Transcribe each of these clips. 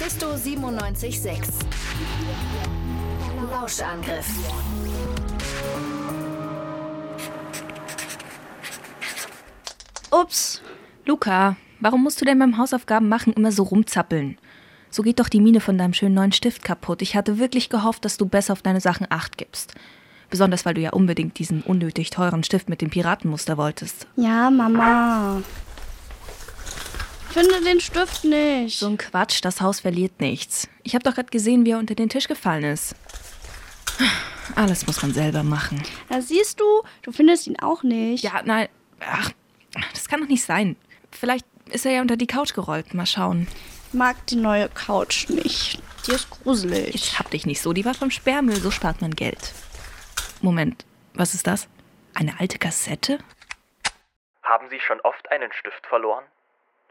Mephisto 976. Lauschangriff. Ups. Luca, warum musst du denn beim Hausaufgaben machen immer so rumzappeln? So geht doch die Mine von deinem schönen neuen Stift kaputt. Ich hatte wirklich gehofft, dass du besser auf deine Sachen acht gibst. Besonders weil du ja unbedingt diesen unnötig teuren Stift mit dem Piratenmuster wolltest. Ja, Mama. Ich finde den Stift nicht. So ein Quatsch, das Haus verliert nichts. Ich habe doch gerade gesehen, wie er unter den Tisch gefallen ist. Alles muss man selber machen. Da siehst du, du findest ihn auch nicht. Ja, nein. Ach, das kann doch nicht sein. Vielleicht ist er ja unter die Couch gerollt. Mal schauen. Ich mag die neue Couch nicht. Die ist gruselig. Ich hab dich nicht so. Die war vom Sperrmüll. So spart man Geld. Moment, was ist das? Eine alte Kassette? Haben Sie schon oft einen Stift verloren?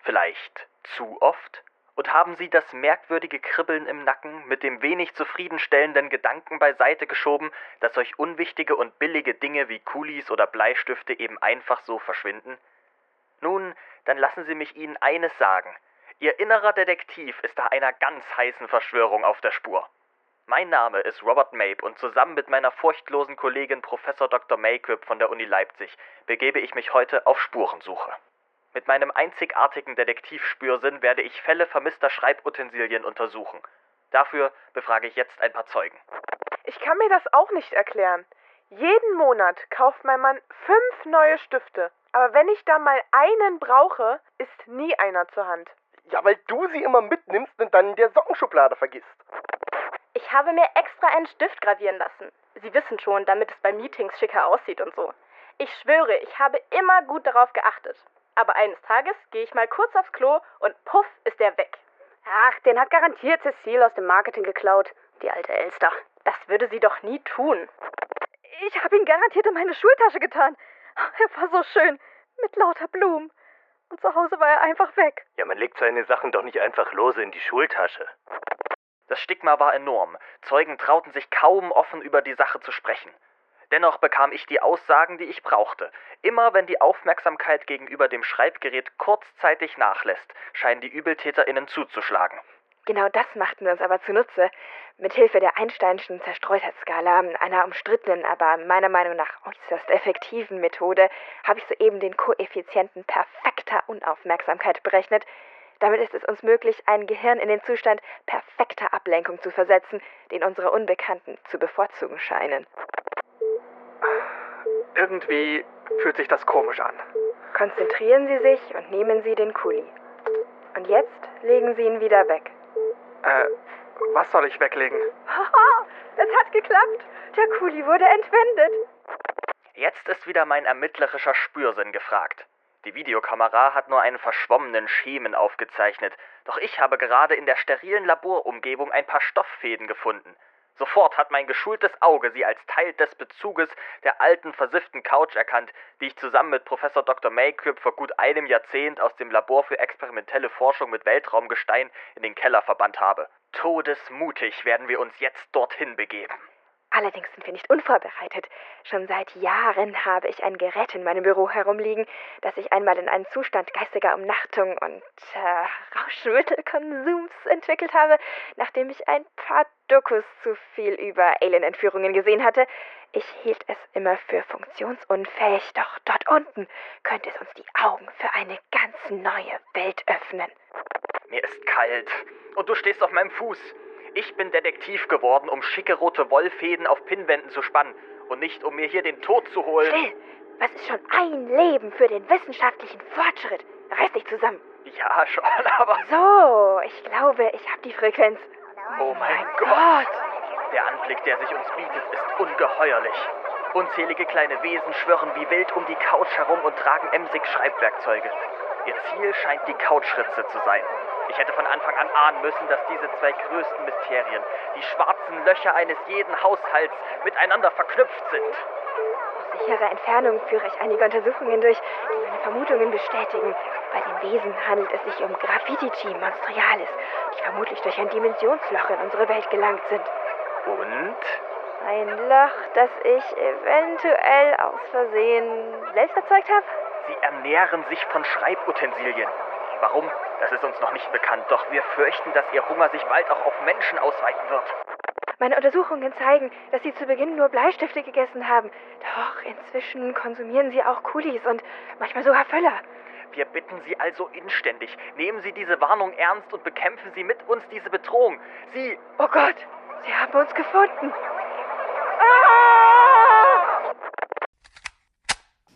Vielleicht zu oft? Und haben Sie das merkwürdige Kribbeln im Nacken mit dem wenig zufriedenstellenden Gedanken beiseite geschoben, dass euch unwichtige und billige Dinge wie Kulis oder Bleistifte eben einfach so verschwinden? Nun, dann lassen Sie mich Ihnen eines sagen. Ihr innerer Detektiv ist da einer ganz heißen Verschwörung auf der Spur. Mein Name ist Robert Mape und zusammen mit meiner furchtlosen Kollegin Professor Dr. Mayquip von der Uni Leipzig begebe ich mich heute auf Spurensuche. Mit meinem einzigartigen Detektivspürsinn werde ich Fälle vermisster Schreibutensilien untersuchen. Dafür befrage ich jetzt ein paar Zeugen. Ich kann mir das auch nicht erklären. Jeden Monat kauft mein Mann fünf neue Stifte. Aber wenn ich da mal einen brauche, ist nie einer zur Hand. Ja, weil du sie immer mitnimmst und dann in der Sockenschublade vergisst. Ich habe mir extra einen Stift gravieren lassen. Sie wissen schon, damit es bei Meetings schicker aussieht und so. Ich schwöre, ich habe immer gut darauf geachtet. Aber eines Tages gehe ich mal kurz aufs Klo und puff ist der weg. Ach, den hat garantiert Cecile aus dem Marketing geklaut. Die alte Elster. Das würde sie doch nie tun. Ich habe ihn garantiert in meine Schultasche getan. Er war so schön. Mit lauter Blumen. Und zu Hause war er einfach weg. Ja, man legt seine Sachen doch nicht einfach lose in die Schultasche. Das Stigma war enorm. Zeugen trauten sich kaum offen über die Sache zu sprechen. Dennoch bekam ich die Aussagen, die ich brauchte. Immer wenn die Aufmerksamkeit gegenüber dem Schreibgerät kurzzeitig nachlässt, scheinen die ÜbeltäterInnen zuzuschlagen. Genau das machten wir uns aber zunutze. Mithilfe der Einsteinschen Zerstreutheitsskala, einer umstrittenen, aber meiner Meinung nach äußerst effektiven Methode, habe ich soeben den Koeffizienten perfekter Unaufmerksamkeit berechnet, damit ist es uns möglich, ein Gehirn in den Zustand perfekter Ablenkung zu versetzen, den unsere Unbekannten zu bevorzugen scheinen. Irgendwie fühlt sich das komisch an. Konzentrieren Sie sich und nehmen Sie den Kuli. Und jetzt legen Sie ihn wieder weg. Äh, was soll ich weglegen? Haha, es hat geklappt. Der Kuli wurde entwendet. Jetzt ist wieder mein ermittlerischer Spürsinn gefragt. Die Videokamera hat nur einen verschwommenen Schemen aufgezeichnet, doch ich habe gerade in der sterilen Laborumgebung ein paar Stofffäden gefunden. Sofort hat mein geschultes Auge sie als Teil des Bezuges der alten versifften Couch erkannt, die ich zusammen mit Professor Dr. Mayquip vor gut einem Jahrzehnt aus dem Labor für experimentelle Forschung mit Weltraumgestein in den Keller verbannt habe. Todesmutig werden wir uns jetzt dorthin begeben. Allerdings sind wir nicht unvorbereitet. Schon seit Jahren habe ich ein Gerät in meinem Büro herumliegen, das ich einmal in einen Zustand geistiger Umnachtung und äh, Rauschmittelkonsums entwickelt habe, nachdem ich ein paar Dokus zu viel über Alien-Entführungen gesehen hatte. Ich hielt es immer für funktionsunfähig, doch dort unten könnte es uns die Augen für eine ganz neue Welt öffnen. Mir ist kalt und du stehst auf meinem Fuß. Ich bin Detektiv geworden, um schicke rote Wollfäden auf Pinnwänden zu spannen und nicht um mir hier den Tod zu holen. Still! Was ist schon ein Leben für den wissenschaftlichen Fortschritt? Reiß dich zusammen. Ja, schon, aber. So, ich glaube, ich habe die Frequenz. Oh mein Gott! Der Anblick, der sich uns bietet, ist ungeheuerlich. Unzählige kleine Wesen schwirren wie wild um die Couch herum und tragen emsig Schreibwerkzeuge. Ihr Ziel scheint die Couchritze zu sein. Ich hätte von Anfang an ahnen müssen, dass diese zwei größten Mysterien, die schwarzen Löcher eines jeden Haushalts, miteinander verknüpft sind. Aus sicherer Entfernung führe ich einige Untersuchungen durch, die meine Vermutungen bestätigen. Bei den Wesen handelt es sich um Graffiti Monstrialis, die vermutlich durch ein Dimensionsloch in unsere Welt gelangt sind. Und? Ein Loch, das ich eventuell aus Versehen selbst erzeugt habe? Sie ernähren sich von Schreibutensilien. Warum? Das ist uns noch nicht bekannt, doch wir fürchten, dass Ihr Hunger sich bald auch auf Menschen ausweiten wird. Meine Untersuchungen zeigen, dass Sie zu Beginn nur Bleistifte gegessen haben. Doch inzwischen konsumieren Sie auch Kulis und manchmal sogar Völler. Wir bitten Sie also inständig, nehmen Sie diese Warnung ernst und bekämpfen Sie mit uns diese Bedrohung. Sie. Oh Gott, Sie haben uns gefunden.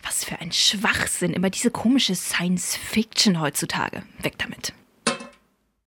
Was für ein Schwachsinn, immer diese komische Science Fiction heutzutage. Weg damit.